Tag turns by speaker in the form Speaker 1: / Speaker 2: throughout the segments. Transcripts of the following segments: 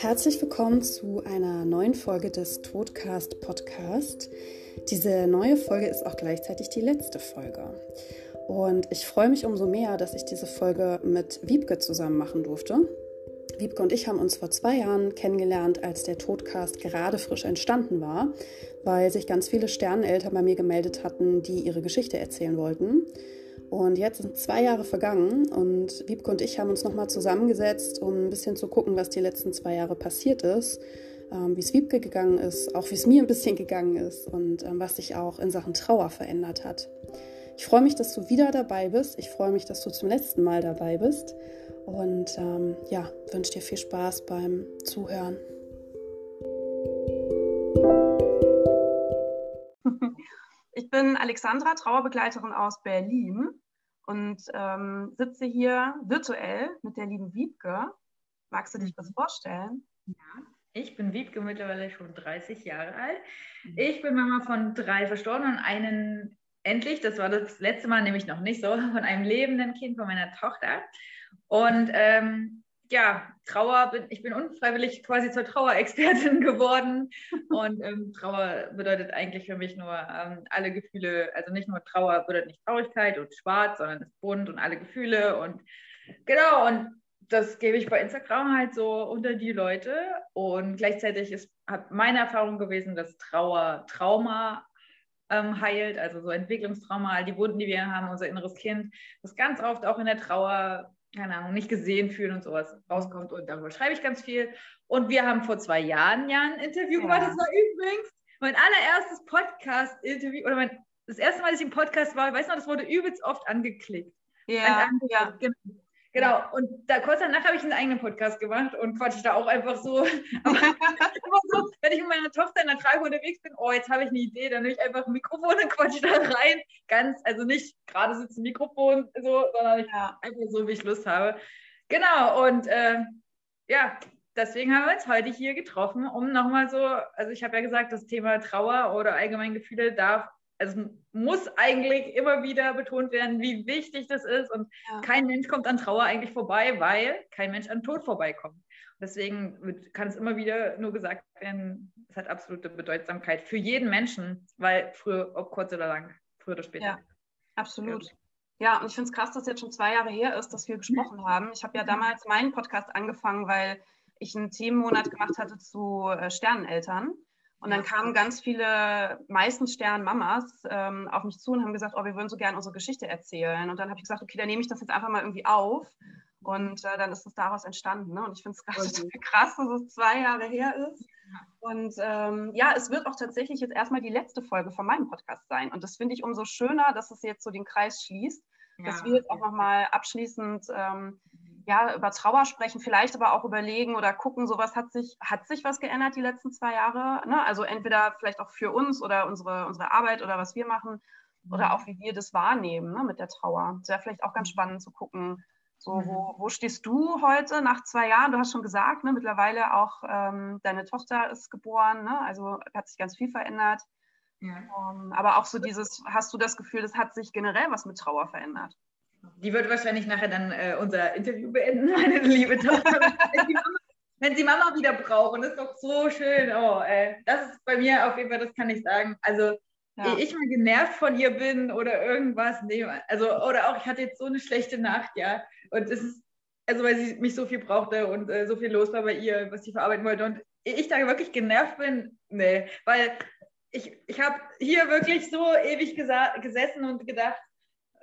Speaker 1: Herzlich willkommen zu einer neuen Folge des Todcast Podcast. Diese neue Folge ist auch gleichzeitig die letzte Folge. Und ich freue mich umso mehr, dass ich diese Folge mit Wiebke zusammen machen durfte. Wiebke und ich haben uns vor zwei Jahren kennengelernt, als der Todcast gerade frisch entstanden war, weil sich ganz viele Sterneneltern bei mir gemeldet hatten, die ihre Geschichte erzählen wollten. Und jetzt sind zwei Jahre vergangen und Wiebke und ich haben uns nochmal zusammengesetzt, um ein bisschen zu gucken, was die letzten zwei Jahre passiert ist, ähm, wie es Wiebke gegangen ist, auch wie es mir ein bisschen gegangen ist und ähm, was sich auch in Sachen Trauer verändert hat. Ich freue mich, dass du wieder dabei bist. Ich freue mich, dass du zum letzten Mal dabei bist. Und ähm, ja, wünsche dir viel Spaß beim Zuhören.
Speaker 2: Ich bin Alexandra, Trauerbegleiterin aus Berlin und ähm, sitze hier virtuell mit der lieben Wiebke. Magst du dich was vorstellen?
Speaker 3: Ja, ich bin Wiebke, mittlerweile schon 30 Jahre alt. Mhm. Ich bin Mama von drei Verstorbenen und einen endlich, das war das letzte Mal nämlich noch nicht so, von einem lebenden Kind von meiner Tochter. Und ähm, ja, Trauer, bin, ich bin unfreiwillig quasi zur Trauerexpertin geworden. Und ähm, Trauer bedeutet eigentlich für mich nur ähm, alle Gefühle, also nicht nur Trauer bedeutet nicht Traurigkeit und schwarz, sondern ist bunt und alle Gefühle. Und genau, und das gebe ich bei Instagram halt so unter die Leute. Und gleichzeitig ist meine Erfahrung gewesen, dass Trauer Trauma ähm, heilt, also so Entwicklungstrauma, all die Wunden, die wir haben, unser inneres Kind, das ganz oft auch in der Trauer keine Ahnung, nicht gesehen fühlen und sowas rauskommt. Und darüber schreibe ich ganz viel. Und wir haben vor zwei Jahren ja ein Interview ja. gemacht. Das war übrigens mein allererstes Podcast-Interview oder mein, das erste Mal, dass ich im Podcast war. Ich weiß noch, das wurde übelst oft angeklickt.
Speaker 2: Ja, ja.
Speaker 3: Genau. Genau, und da kurz danach habe ich einen eigenen Podcast gemacht und quatsche da auch einfach so. so, wenn ich mit meiner Tochter in der Trage unterwegs bin, oh, jetzt habe ich eine Idee, dann nehme ich einfach ein Mikrofon und quatsche da rein. Ganz, also nicht gerade sitzt ein Mikrofon so, sondern ja. einfach so, wie ich Lust habe. Genau, und äh, ja, deswegen haben wir uns heute hier getroffen, um nochmal so, also ich habe ja gesagt, das Thema Trauer oder allgemein Gefühle darf es muss eigentlich immer wieder betont werden, wie wichtig das ist. Und ja. kein Mensch kommt an Trauer eigentlich vorbei, weil kein Mensch an Tod vorbeikommt. Deswegen kann es immer wieder nur gesagt werden, es hat absolute Bedeutsamkeit für jeden Menschen, weil früher, ob kurz oder lang, früher oder später.
Speaker 2: Ja, absolut. Ja. Ja, und ich finde es krass, dass jetzt schon zwei Jahre her ist, dass wir gesprochen haben. Ich habe ja damals meinen Podcast angefangen, weil ich einen Themenmonat gemacht hatte zu äh, Sterneneltern. Und dann kamen ganz viele, meistens Sternmamas, ähm, auf mich zu und haben gesagt, oh, wir würden so gerne unsere Geschichte erzählen. Und dann habe ich gesagt, okay, dann nehme ich das jetzt einfach mal irgendwie auf. Und äh, dann ist es daraus entstanden. Ne? Und ich finde es gerade total krass, dass es zwei Jahre her ist. Und ähm, ja, es wird auch tatsächlich jetzt erstmal die letzte Folge von meinem Podcast sein. Und das finde ich umso schöner, dass es jetzt so den Kreis schließt, ja. dass wir jetzt auch nochmal abschließend ähm, ja, über Trauer sprechen, vielleicht aber auch überlegen oder gucken, sowas hat sich, hat sich was geändert die letzten zwei Jahre? Ne? Also entweder vielleicht auch für uns oder unsere, unsere Arbeit oder was wir machen oder mhm. auch wie wir das wahrnehmen ne, mit der Trauer. Das wäre vielleicht auch ganz mhm. spannend zu gucken, so, wo, wo stehst du heute nach zwei Jahren? Du hast schon gesagt, ne, mittlerweile auch ähm, deine Tochter ist geboren, ne? also hat sich ganz viel verändert. Ja. Um, ähm, aber auch so dieses, hast du das Gefühl, das hat sich generell was mit Trauer verändert?
Speaker 3: Die wird wahrscheinlich nachher dann äh, unser Interview beenden, meine liebe Tochter. wenn, sie Mama, wieder brauchen, ist doch so schön. Oh, äh, das ist bei mir auf jeden Fall, das kann ich sagen. Also, ja. ich mal genervt von ihr bin oder irgendwas, nee, also, oder auch, ich hatte jetzt so eine schlechte Nacht, ja. Und es ist, also, weil sie mich so viel brauchte und äh, so viel los war bei ihr, was sie verarbeiten wollte. Und ich da wirklich genervt bin, nee, weil ich, ich habe hier wirklich so ewig gesessen und gedacht,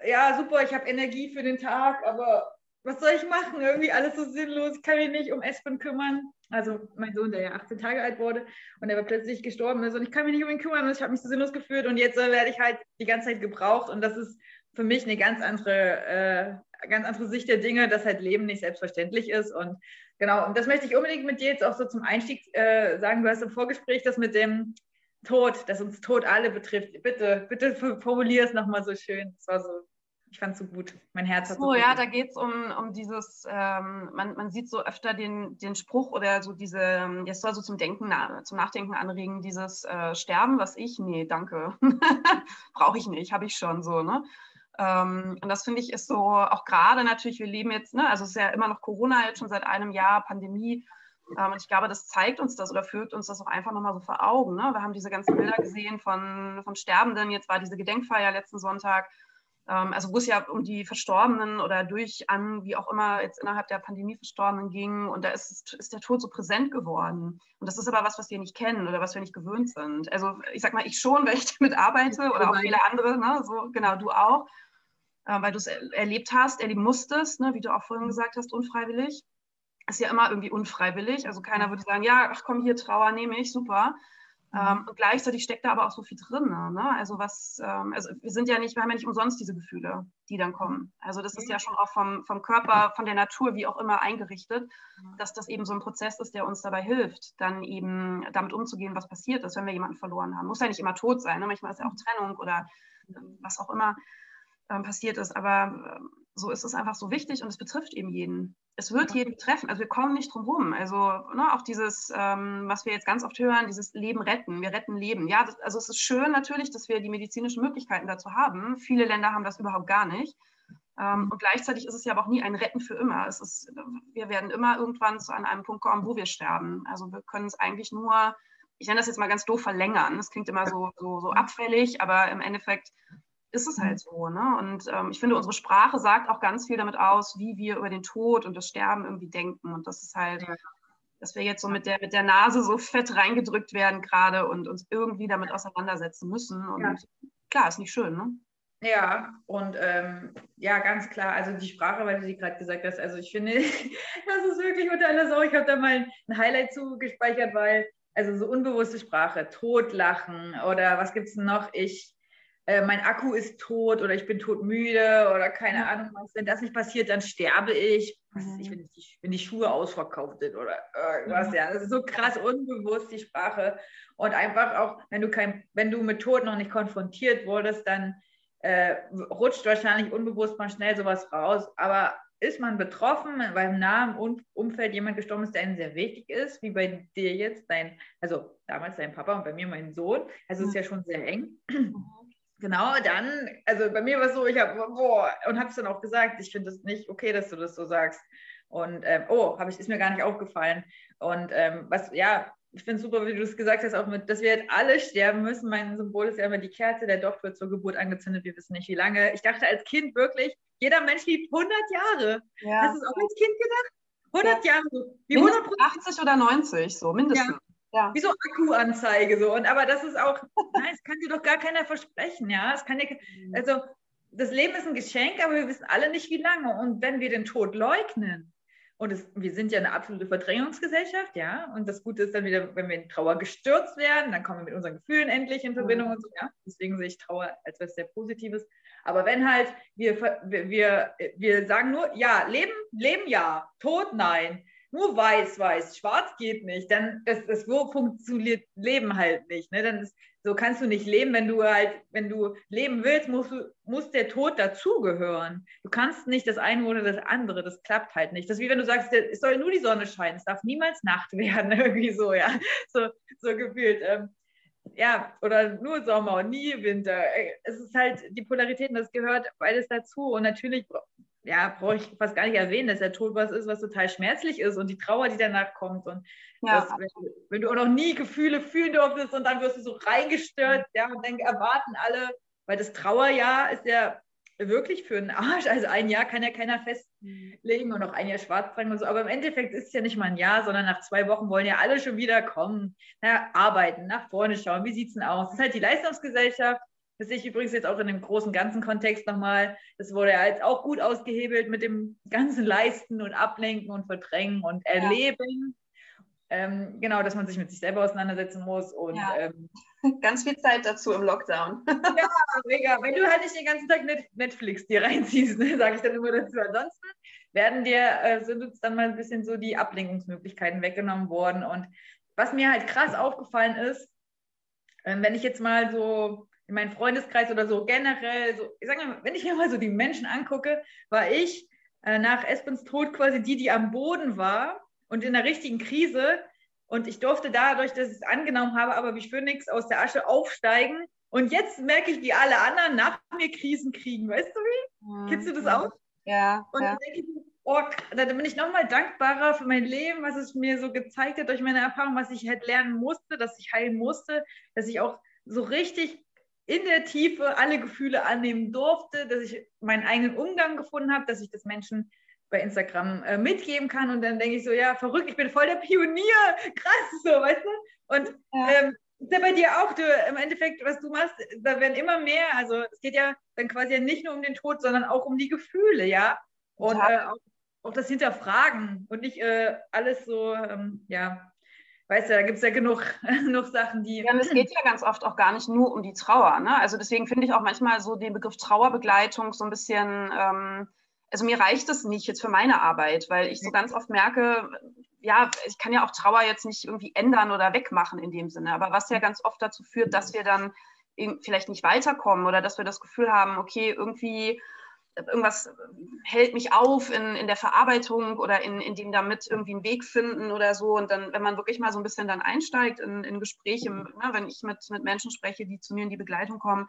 Speaker 3: ja, super, ich habe Energie für den Tag, aber was soll ich machen? Irgendwie alles so sinnlos. Ich kann mich nicht um Espen kümmern. Also mein Sohn, der ja 18 Tage alt wurde und der war plötzlich gestorben ist und ich kann mich nicht um ihn kümmern und ich habe mich so sinnlos gefühlt und jetzt äh, werde ich halt die ganze Zeit gebraucht und das ist für mich eine ganz andere, äh, ganz andere Sicht der Dinge, dass halt Leben nicht selbstverständlich ist und genau, und das möchte ich unbedingt mit dir jetzt auch so zum Einstieg äh, sagen. Du hast im Vorgespräch das mit dem Tod, das uns Tod alle betrifft. Bitte, bitte formulier es nochmal so schön. Das war so ich fand es so gut. Mein Herz hat
Speaker 2: so. Oh ja, da geht es um, um dieses, ähm, man, man sieht so öfter den, den Spruch oder so diese, jetzt soll so zum Denken, zum Nachdenken anregen, dieses äh, Sterben, was ich, nee, danke. Brauche ich nicht, habe ich schon so, ne? Ähm, und das finde ich ist so, auch gerade natürlich, wir leben jetzt, ne, also es ist ja immer noch Corona jetzt schon seit einem Jahr, Pandemie. Ähm, und ich glaube, das zeigt uns das oder führt uns das auch einfach nochmal so vor Augen. Ne? Wir haben diese ganzen Bilder gesehen von, von Sterbenden. Jetzt war diese Gedenkfeier letzten Sonntag. Ähm, also wo es ja um die Verstorbenen oder durch an, wie auch immer, jetzt innerhalb der Pandemie Verstorbenen ging. Und da ist, ist der Tod so präsent geworden. Und das ist aber was, was wir nicht kennen oder was wir nicht gewöhnt sind. Also ich sag mal, ich schon, weil ich damit arbeite oder auch viele andere, ne? so genau, du auch, äh, weil du es erlebt hast, erleben musstest, ne? wie du auch vorhin gesagt hast, unfreiwillig ist ja immer irgendwie unfreiwillig. Also keiner würde sagen, ja, ach komm, hier Trauer nehme ich, super. Mhm. Ähm, und gleichzeitig steckt da aber auch so viel drin. Ne? Also was, ähm, also wir sind ja nicht, wir haben ja nicht umsonst diese Gefühle, die dann kommen. Also das ist ja schon auch vom, vom Körper, von der Natur, wie auch immer eingerichtet, dass das eben so ein Prozess ist, der uns dabei hilft, dann eben damit umzugehen, was passiert ist, wenn wir jemanden verloren haben. Muss ja nicht immer tot sein, ne? manchmal ist ja auch Trennung oder was auch immer ähm, passiert ist. Aber ähm, so ist es einfach so wichtig und es betrifft eben jeden. Es wird jeden betreffen. Also wir kommen nicht drum rum. Also ne, auch dieses, ähm, was wir jetzt ganz oft hören, dieses Leben retten. Wir retten Leben. Ja, das, also es ist schön natürlich, dass wir die medizinischen Möglichkeiten dazu haben. Viele Länder haben das überhaupt gar nicht. Ähm, und gleichzeitig ist es ja aber auch nie ein Retten für immer. Es ist, wir werden immer irgendwann zu an einem Punkt kommen, wo wir sterben. Also wir können es eigentlich nur, ich nenne das jetzt mal ganz doof, verlängern. Das klingt immer so, so, so abfällig, aber im Endeffekt ist es halt mhm. so. Ne? Und ähm, ich finde, unsere Sprache sagt auch ganz viel damit aus, wie wir über den Tod und das Sterben irgendwie denken. Und das ist halt, dass wir jetzt so mit der, mit der Nase so fett reingedrückt werden gerade und uns irgendwie damit auseinandersetzen müssen. Und ja. klar, ist nicht schön, ne?
Speaker 3: Ja, und ähm, ja, ganz klar, also die Sprache, weil du sie gerade gesagt hast, also ich finde, das ist wirklich unter aller Sau. Ich habe da mal ein Highlight zugespeichert, weil, also so unbewusste Sprache, Totlachen oder was gibt es noch? Ich äh, mein Akku ist tot oder ich bin todmüde oder keine ja. Ahnung was. Wenn das nicht passiert, dann sterbe ich. Was mhm. ich, wenn, die, wenn die Schuhe ausverkauft sind oder irgendwas. Ja. ja, das ist so krass unbewusst, die Sprache. Und einfach auch, wenn du, kein, wenn du mit Tod noch nicht konfrontiert wurdest, dann äh, rutscht wahrscheinlich unbewusst mal schnell sowas raus. Aber ist man betroffen, weil im nahen Umfeld jemand gestorben ist, der einem sehr wichtig ist, wie bei dir jetzt, dein, also damals dein Papa und bei mir mein Sohn. Also mhm. ist ja schon sehr eng. Mhm. Genau, dann, also bei mir war es so, ich habe, boah, und habe es dann auch gesagt, ich finde es nicht okay, dass du das so sagst. Und, ähm, oh, habe ich, ist mir gar nicht aufgefallen. Und ähm, was, ja, ich finde es super, wie du es gesagt hast, auch mit, dass wir jetzt alle sterben müssen. Mein Symbol ist ja immer die Kerze, der Docht wird zur Geburt angezündet, wir wissen nicht wie lange. Ich dachte als Kind wirklich, jeder Mensch lebt 100 Jahre. Ja. Hast du es auch als Kind gedacht? 100 ja. Jahre.
Speaker 2: Wie 100 80 oder 90, so mindestens. Ja.
Speaker 3: Ja. Wie so Akkuanzeige so. Und aber das ist auch, nein, das kann dir doch gar keiner versprechen, ja. Es kann dir, mhm. also das Leben ist ein Geschenk, aber wir wissen alle nicht, wie lange. Und wenn wir den Tod leugnen, und es, wir sind ja eine absolute Verdrängungsgesellschaft, ja. Und das Gute ist dann wieder, wenn wir in Trauer gestürzt werden, dann kommen wir mit unseren Gefühlen endlich in Verbindung mhm. und so, ja. Deswegen sehe ich Trauer als was sehr Positives. Aber wenn halt wir, wir, wir sagen nur, ja, Leben, Leben ja, Tod nein, nur weiß, weiß, schwarz geht nicht, dann das, das funktioniert Leben halt nicht. Ne? Dann ist, so kannst du nicht leben, wenn du halt, wenn du leben willst, muss, muss der Tod dazugehören. Du kannst nicht das eine oder das andere, das klappt halt nicht. Das ist wie wenn du sagst, es soll nur die Sonne scheinen, es darf niemals Nacht werden, irgendwie so, ja, so, so gefühlt. Ähm, ja, oder nur Sommer und nie Winter. Es ist halt die Polaritäten, das gehört beides dazu. Und natürlich ja, brauche ich fast gar nicht erwähnen, dass der Tod was ist, was total schmerzlich ist und die Trauer, die danach kommt. Und ja. das, wenn, wenn, du auch noch nie Gefühle fühlen durftest und dann wirst du so reingestört, ja, und dann erwarten alle, weil das Trauerjahr ist ja wirklich für einen Arsch. Also ein Jahr kann ja keiner festlegen und noch ein Jahr schwarz tragen und so. Aber im Endeffekt ist es ja nicht mal ein Jahr, sondern nach zwei Wochen wollen ja alle schon wieder kommen, na, arbeiten, nach vorne schauen. Wie sieht es denn aus? Das ist halt die Leistungsgesellschaft das sehe ich übrigens jetzt auch in dem großen ganzen Kontext nochmal. Das wurde ja jetzt auch gut ausgehebelt mit dem ganzen Leisten und Ablenken und Verdrängen und Erleben. Ja. Ähm, genau, dass man sich mit sich selber auseinandersetzen muss. Und, ja. ähm,
Speaker 2: Ganz viel Zeit dazu im Lockdown.
Speaker 3: ja, mega. Wenn du halt nicht den ganzen Tag Netflix dir reinziehst, ne, sage ich dann immer dazu. Ansonsten werden dir, äh, sind uns dann mal ein bisschen so die Ablenkungsmöglichkeiten weggenommen worden. Und was mir halt krass aufgefallen ist, äh, wenn ich jetzt mal so in meinem Freundeskreis oder so generell, so, ich sag mal, wenn ich mir mal so die Menschen angucke, war ich äh, nach Espens Tod quasi die, die am Boden war und in der richtigen Krise. Und ich durfte dadurch, dass ich es angenommen habe, aber wie Phönix aus der Asche aufsteigen. Und jetzt merke ich, wie alle anderen nach mir Krisen kriegen. Weißt du wie? Mhm. Kennst du das auch?
Speaker 2: Ja.
Speaker 3: Und
Speaker 2: ja.
Speaker 3: Ich, oh, da bin ich nochmal dankbarer für mein Leben, was es mir so gezeigt hat durch meine Erfahrung, was ich halt lernen musste, dass ich heilen musste, dass ich auch so richtig in der Tiefe alle Gefühle annehmen durfte, dass ich meinen eigenen Umgang gefunden habe, dass ich das Menschen bei Instagram äh, mitgeben kann. Und dann denke ich so, ja, verrückt, ich bin voll der Pionier, krass, so, weißt du? Und ja. ähm, ist ja bei dir auch, du, im Endeffekt, was du machst, da werden immer mehr, also es geht ja dann quasi nicht nur um den Tod, sondern auch um die Gefühle, ja. Und äh, auch, auch, das Hinterfragen und nicht äh, alles so, ähm, ja, weißt du, da gibt es ja genug, genug Sachen, die.
Speaker 2: Ja, und es geht ja ganz oft auch gar nicht nur um die Trauer. Ne? Also deswegen finde ich auch manchmal so den Begriff Trauerbegleitung so ein bisschen, ähm, also mir reicht es nicht jetzt für meine Arbeit, weil ich so ganz oft merke, ja, ich kann ja auch Trauer jetzt nicht irgendwie ändern oder wegmachen in dem Sinne, aber was ja ganz oft dazu führt, dass wir dann vielleicht nicht weiterkommen oder dass wir das Gefühl haben, okay, irgendwie irgendwas hält mich auf in, in der Verarbeitung oder in, in dem damit irgendwie einen Weg finden oder so. Und dann, wenn man wirklich mal so ein bisschen dann einsteigt in, in Gespräche, ne, wenn ich mit, mit Menschen spreche, die zu mir in die Begleitung kommen,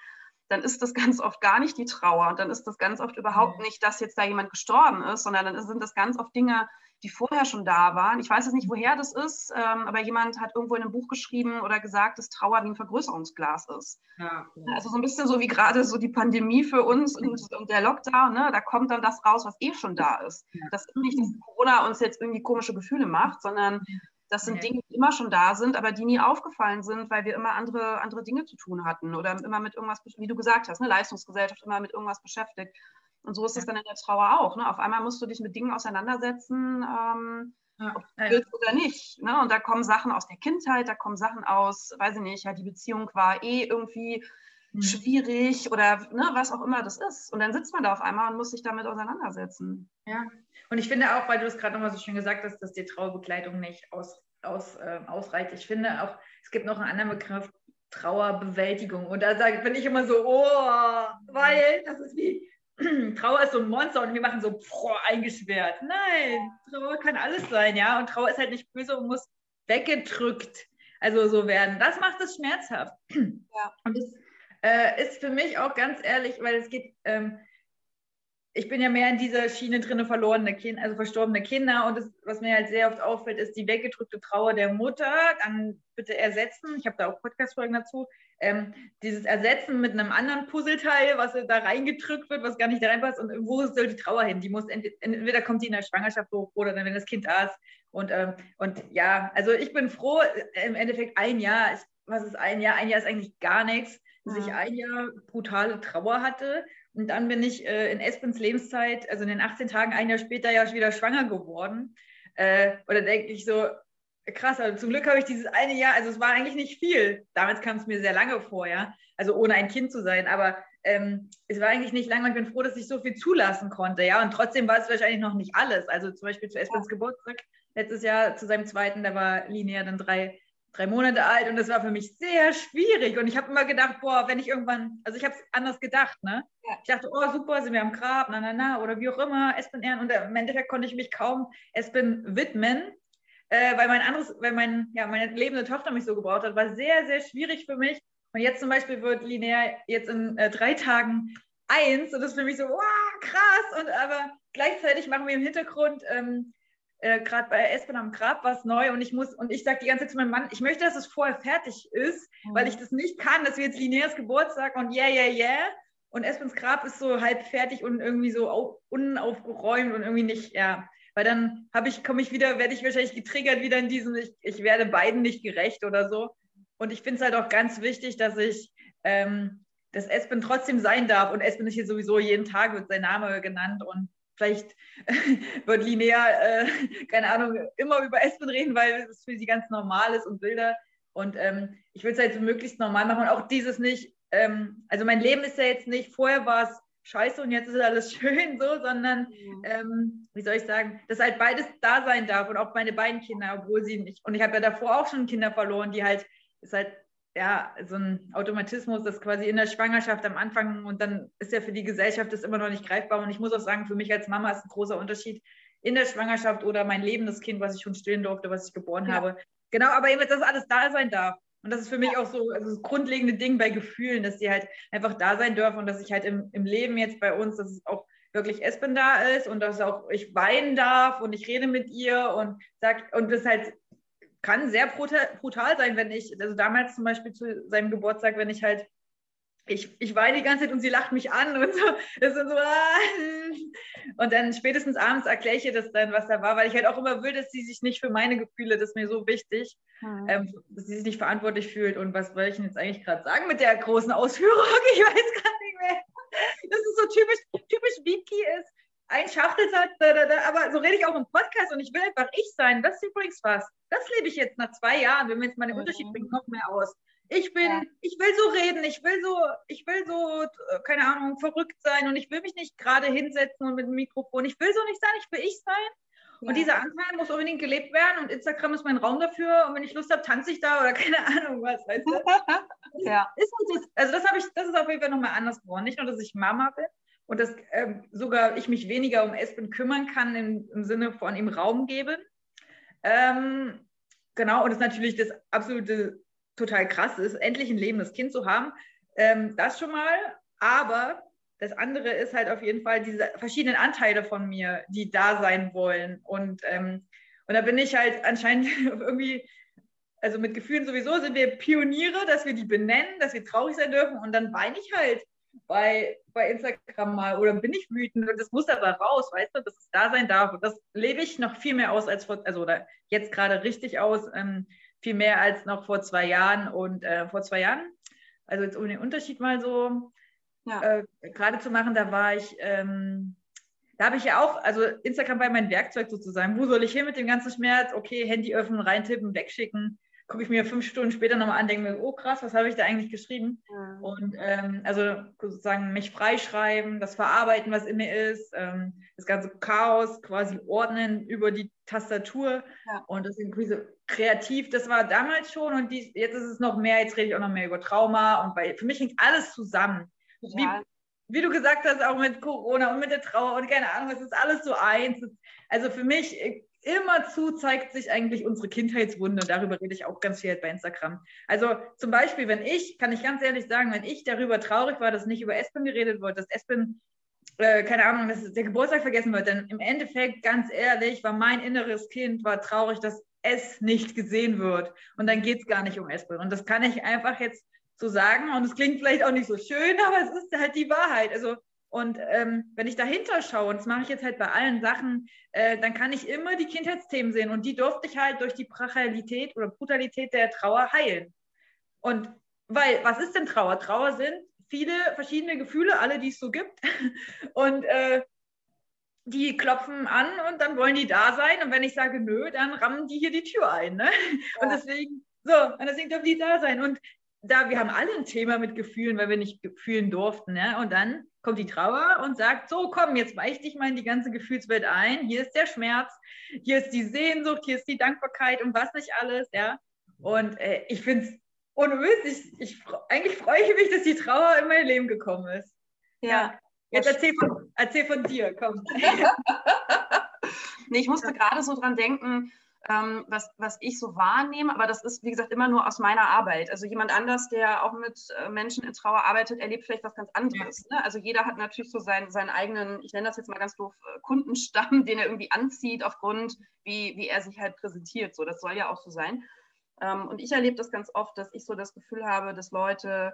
Speaker 2: dann ist das ganz oft gar nicht die Trauer. Und dann ist das ganz oft überhaupt nicht, dass jetzt da jemand gestorben ist, sondern dann sind das ganz oft Dinge, die vorher schon da waren. Ich weiß jetzt nicht, woher das ist, ähm, aber jemand hat irgendwo in einem Buch geschrieben oder gesagt, dass Trauer wie ein Vergrößerungsglas ist. Ja, ja. Also so ein bisschen so wie gerade so die Pandemie für uns und, und der Lockdown, ne? da kommt dann das raus, was eh schon da ist. Ja. Das ist nicht, dass Corona uns jetzt irgendwie komische Gefühle macht, sondern das sind Dinge, die immer schon da sind, aber die nie aufgefallen sind, weil wir immer andere, andere Dinge zu tun hatten oder immer mit irgendwas, wie du gesagt hast, ne, Leistungsgesellschaft immer mit irgendwas beschäftigt. Und so ist es dann in der Trauer auch. Ne? Auf einmal musst du dich mit Dingen auseinandersetzen, ähm, ja. ob du willst oder nicht. Ne? Und da kommen Sachen aus der Kindheit, da kommen Sachen aus, weiß ich nicht, ja, die Beziehung war eh irgendwie mhm. schwierig oder ne, was auch immer das ist. Und dann sitzt man da auf einmal und muss sich damit auseinandersetzen.
Speaker 3: Ja, und ich finde auch, weil du es gerade nochmal so schön gesagt hast, dass die Trauerbegleitung nicht aus, aus, äh, ausreicht. Ich finde auch, es gibt noch einen anderen Begriff, Trauerbewältigung. Und da bin ich immer so, oh, weil das ist wie, Trauer ist so ein Monster und wir machen so boah, eingeschwert. Nein, Trauer kann alles sein, ja. Und Trauer ist halt nicht böse und muss weggedrückt, also so werden. Das macht es schmerzhaft. Ja. Und das äh, ist für mich auch ganz ehrlich, weil es geht, ähm, ich bin ja mehr in dieser Schiene drin, verlorene Kinder, also verstorbene Kinder. Und das, was mir halt sehr oft auffällt, ist die weggedrückte Trauer der Mutter. Dann bitte ersetzen. Ich habe da auch Podcast-Folgen dazu. Ähm, dieses Ersetzen mit einem anderen Puzzleteil, was da reingedrückt wird, was gar nicht da reinpasst. Und wo soll die Trauer hin? Die muss entweder kommt die in der Schwangerschaft hoch oder dann, wenn das Kind da ist. Und, ähm, und ja, also ich bin froh, im Endeffekt ein Jahr, ist, was ist ein Jahr? Ein Jahr ist eigentlich gar nichts, dass ich ein Jahr brutale Trauer hatte und dann bin ich äh, in Espens Lebenszeit, also in den 18 Tagen, ein Jahr später ja wieder schwanger geworden. Äh, oder denke ich so, krass, also zum Glück habe ich dieses eine Jahr, also es war eigentlich nicht viel. Damals kam es mir sehr lange vor, ja. Also ohne ein Kind zu sein. Aber ähm, es war eigentlich nicht lange und ich bin froh, dass ich so viel zulassen konnte, ja. Und trotzdem war es wahrscheinlich noch nicht alles. Also zum Beispiel zu Espens Geburtstag letztes Jahr, zu seinem zweiten, da war linear dann drei drei Monate alt und das war für mich sehr schwierig. Und ich habe immer gedacht, boah, wenn ich irgendwann, also ich habe es anders gedacht, ne? Ja. Ich dachte, oh super, sind wir am Grab, na na na, oder wie auch immer, Espen ehren. Und im Endeffekt konnte ich mich kaum Espen widmen, äh, weil mein anderes, weil mein, ja, meine lebende Tochter mich so gebraucht hat, war sehr, sehr schwierig für mich. Und jetzt zum Beispiel wird linear jetzt in äh, drei Tagen eins und das ist für mich so, wow, krass. Und aber gleichzeitig machen wir im Hintergrund ähm, äh, gerade bei Espen am Grab was neu und ich muss, und ich sage die ganze Zeit zu meinem Mann, ich möchte, dass es vorher fertig ist, mhm. weil ich das nicht kann, dass wir jetzt lineares Geburtstag und yeah, yeah, yeah. Und Espens Grab ist so halb fertig und irgendwie so unaufgeräumt und irgendwie nicht, ja. Weil dann habe ich, komme ich wieder, werde ich wahrscheinlich getriggert wieder in diesem, ich, ich werde beiden nicht gerecht oder so. Und ich finde es halt auch ganz wichtig, dass ich, ähm, dass Espen trotzdem sein darf. Und Espen ist hier sowieso jeden Tag, wird sein Name genannt. Und vielleicht wird Linnea, äh, keine Ahnung, immer über Espen reden, weil es für sie ganz normal ist und Bilder. Und ähm, ich will es halt so möglichst normal machen und auch dieses nicht, ähm, also mein Leben ist ja jetzt nicht, vorher war es scheiße und jetzt ist alles schön so, sondern, ähm, wie soll ich sagen, dass halt beides da sein darf und auch meine beiden Kinder, obwohl sie nicht, und ich habe ja davor auch schon Kinder verloren, die halt, ist halt ja, so ein Automatismus, das quasi in der Schwangerschaft am Anfang und dann ist ja für die Gesellschaft das immer noch nicht greifbar. Und ich muss auch sagen, für mich als Mama ist ein großer Unterschied in der Schwangerschaft oder mein lebendes Kind, was ich schon stillen durfte, was ich geboren ja. habe. Genau, aber eben, dass alles da sein darf. Und das ist für mich ja. auch so also das grundlegende Ding bei Gefühlen, dass die halt einfach da sein dürfen und dass ich halt im, im Leben jetzt bei uns, dass es auch wirklich Espen da ist und dass auch ich weinen darf und ich rede mit ihr und sag, und das halt kann sehr brutal sein, wenn ich, also damals zum Beispiel zu seinem Geburtstag, wenn ich halt ich, ich weine die ganze Zeit und sie lacht mich an und so. Das ist so ah. Und dann spätestens abends erkläre ich ihr das dann, was da war, weil ich halt auch immer will, dass sie sich nicht für meine Gefühle, das ist mir so wichtig, mhm. ähm, dass sie sich nicht verantwortlich fühlt. Und was wollte ich denn jetzt eigentlich gerade sagen mit der großen Ausführung? Ich weiß gar nicht mehr. Das ist so typisch, typisch Wiki ist. Ein Schachtelsatz, da, da, da, aber so rede ich auch im Podcast und ich will einfach ich sein. Das ist übrigens was. Das lebe ich jetzt nach zwei Jahren, wenn wir jetzt mal den mhm. Unterschied bringen, noch mehr aus. Ich bin, ja. ich will so reden, ich will so, ich will so, äh, keine Ahnung, verrückt sein und ich will mich nicht gerade hinsetzen und mit dem Mikrofon. Ich will so nicht sein, ich will ich sein. Ja. Und dieser Anteil muss unbedingt gelebt werden und Instagram ist mein Raum dafür. Und wenn ich Lust habe, tanze ich da oder keine Ahnung was, weißt du? ja. Ist das, also das habe ich, das ist auf jeden Fall nochmal anders geworden. Nicht nur, dass ich Mama bin und dass ähm, sogar ich mich weniger um Espen kümmern kann im, im Sinne von ihm Raum geben. Ähm, genau, und das natürlich das absolute total krass ist, endlich ein lebendes Kind zu haben. Ähm, das schon mal. Aber das andere ist halt auf jeden Fall diese verschiedenen Anteile von mir, die da sein wollen. Und, ähm, und da bin ich halt anscheinend irgendwie, also mit Gefühlen sowieso sind wir Pioniere, dass wir die benennen, dass wir traurig sein dürfen. Und dann weine ich halt bei, bei Instagram mal oder bin ich wütend und das muss aber raus, weißt du, dass es da sein darf. Und das lebe ich noch viel mehr aus als vor, also oder jetzt gerade richtig aus. Ähm, viel mehr als noch vor zwei Jahren. Und äh, vor zwei Jahren, also jetzt um den Unterschied mal so ja. äh, gerade zu machen, da war ich, ähm, da habe ich ja auch, also Instagram war mein Werkzeug sozusagen. Wo soll ich hin mit dem ganzen Schmerz? Okay, Handy öffnen, reintippen, wegschicken gucke ich mir fünf Stunden später nochmal an, denke mir, oh krass, was habe ich da eigentlich geschrieben? Mhm. Und ähm, also sozusagen mich freischreiben, das Verarbeiten, was in mir ist, ähm, das ganze Chaos quasi ordnen über die Tastatur ja. und das irgendwie kreativ, das war damals schon und dies, jetzt ist es noch mehr, jetzt rede ich auch noch mehr über Trauma und bei, für mich hängt alles zusammen. Wie, wie du gesagt hast, auch mit Corona und mit der Trauer und keine Ahnung, es ist alles so eins. Also für mich immerzu zeigt sich eigentlich unsere Kindheitswunde. Darüber rede ich auch ganz viel bei Instagram. Also zum Beispiel, wenn ich, kann ich ganz ehrlich sagen, wenn ich darüber traurig war, dass nicht über Espen geredet wurde, dass Espen, äh, keine Ahnung, dass der Geburtstag vergessen wird, dann im Endeffekt, ganz ehrlich, war mein inneres Kind war traurig, dass es nicht gesehen wird. Und dann geht es gar nicht um Espen. Und das kann ich einfach jetzt so sagen. Und es klingt vielleicht auch nicht so schön, aber es ist halt die Wahrheit. Also und ähm, wenn ich dahinter schaue, und das mache ich jetzt halt bei allen Sachen, äh, dann kann ich immer die Kindheitsthemen sehen. Und die durfte ich halt durch die Brachialität oder Brutalität der Trauer heilen. Und weil, was ist denn Trauer? Trauer sind viele verschiedene Gefühle, alle, die es so gibt. Und äh, die klopfen an und dann wollen die da sein. Und wenn ich sage nö, dann rammen die hier die Tür ein. Ne? Ja. Und deswegen, so, und deswegen dürfen die da sein. Und da, wir haben alle ein Thema mit Gefühlen, weil wir nicht fühlen durften. Ne? Und dann kommt die Trauer und sagt, so komm, jetzt weich dich mal in die ganze Gefühlswelt ein. Hier ist der Schmerz, hier ist die Sehnsucht, hier ist die Dankbarkeit und was nicht alles, ja. Und äh, ich finde es ohne Witz, ich, ich, eigentlich freue ich mich, dass die Trauer in mein Leben gekommen ist. Ja. ja. Jetzt erzähl von, erzähl von dir, komm.
Speaker 2: nee, ich musste gerade so dran denken, ähm, was, was ich so wahrnehme, aber das ist, wie gesagt, immer nur aus meiner Arbeit. Also jemand anders, der auch mit äh, Menschen in Trauer arbeitet, erlebt vielleicht was ganz anderes. Ne? Also jeder hat natürlich so seinen, seinen eigenen, ich nenne das jetzt mal ganz doof, äh, Kundenstamm, den er irgendwie anzieht aufgrund, wie, wie er sich halt präsentiert. So, das soll ja auch so sein. Ähm, und ich erlebe das ganz oft, dass ich so das Gefühl habe, dass Leute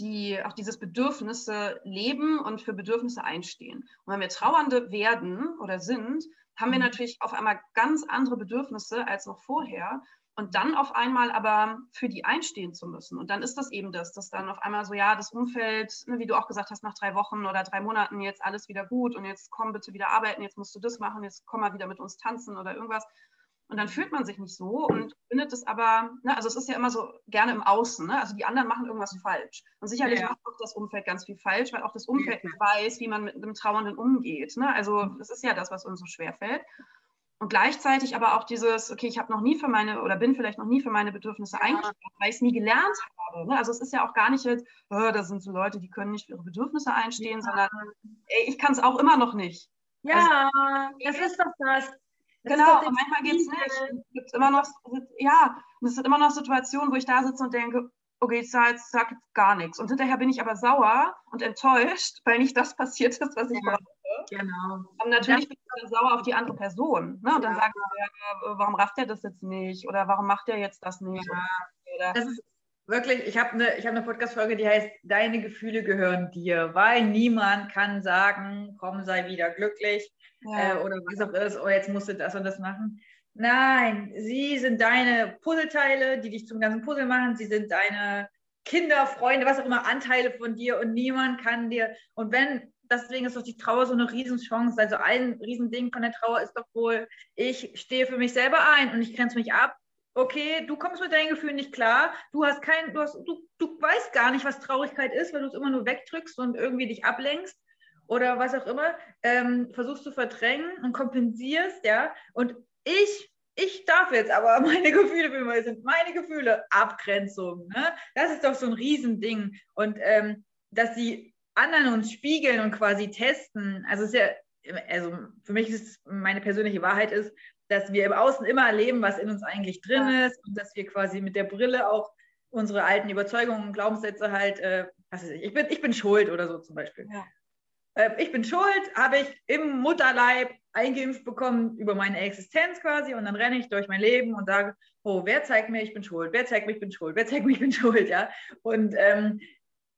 Speaker 2: die auch dieses Bedürfnisse leben und für Bedürfnisse einstehen. Und wenn wir Trauernde werden oder sind, haben wir mhm. natürlich auf einmal ganz andere Bedürfnisse als noch vorher. Und dann auf einmal aber für die einstehen zu müssen. Und dann ist das eben das, dass dann auf einmal so, ja, das Umfeld, ne, wie du auch gesagt hast, nach drei Wochen oder drei Monaten jetzt alles wieder gut und jetzt komm bitte wieder arbeiten, jetzt musst du das machen, jetzt komm mal wieder mit uns tanzen oder irgendwas. Und dann fühlt man sich nicht so und findet es aber, ne, also es ist ja immer so gerne im Außen, ne? also die anderen machen irgendwas falsch. Und sicherlich ja. macht auch das Umfeld ganz viel falsch, weil auch das Umfeld ja. weiß, wie man mit einem Trauernden umgeht. Ne? Also das ist ja das, was uns so schwer fällt. Und gleichzeitig aber auch dieses, okay, ich habe noch nie für meine oder bin vielleicht noch nie für meine Bedürfnisse ja. eingestanden, weil ich es nie gelernt habe. Ne? Also es ist ja auch gar nicht jetzt, oh, das sind so Leute, die können nicht für ihre Bedürfnisse einstehen, ja. sondern ey, ich kann es auch immer noch nicht.
Speaker 3: Ja, also, das ist doch das.
Speaker 2: Genau, und manchmal geht es nicht. Es gibt immer noch, ja, und es sind immer noch Situationen, wo ich da sitze und denke, okay, ich sage jetzt gar nichts. Und hinterher bin ich aber sauer und enttäuscht, weil nicht das passiert ist, was ich ja. brauche. Genau. Und natürlich bin ich dann sauer auf die andere Person. Ne? Und dann ja. sagen wir, warum rafft er das jetzt nicht? Oder warum macht er jetzt das nicht? Ja.
Speaker 3: Oder, das ist wirklich, ich habe eine hab ne Podcast-Folge, die heißt Deine Gefühle gehören dir, weil niemand kann sagen, komm, sei wieder glücklich ja. äh, oder was auch ist, oh, jetzt musst du das und das machen. Nein, sie sind deine Puzzleteile, die dich zum ganzen Puzzle machen. Sie sind deine Kinder, Freunde, was auch immer, Anteile von dir und niemand kann dir. Und wenn, deswegen ist doch die Trauer so eine Riesenchance. Also ein Riesending von der Trauer ist doch wohl, ich stehe für mich selber ein und ich grenze mich ab. Okay, du kommst mit deinen Gefühlen nicht klar. Du hast kein, du hast, du, du weißt gar nicht, was Traurigkeit ist, weil du es immer nur wegdrückst und irgendwie dich ablenkst oder was auch immer. Ähm, versuchst zu verdrängen und kompensierst, ja. Und ich ich darf jetzt aber meine Gefühle sind meine Gefühle Abgrenzung. Ne? Das ist doch so ein Riesending. Und ähm, dass die anderen uns spiegeln und quasi testen, also ist ja, also für mich ist meine persönliche Wahrheit ist, dass wir im Außen immer erleben, was in uns eigentlich drin ja. ist und dass wir quasi mit der Brille auch unsere alten Überzeugungen und Glaubenssätze halt, äh, was weiß ich, ich bin, ich bin schuld oder so zum Beispiel. Ja. Äh, ich bin schuld, habe ich im Mutterleib eingeimpft bekommen über meine Existenz quasi und dann renne ich durch mein Leben und sage, oh, wer zeigt mir, ich bin schuld, wer zeigt mir, ich bin schuld, wer zeigt mir, ich bin schuld, ja. Und ähm,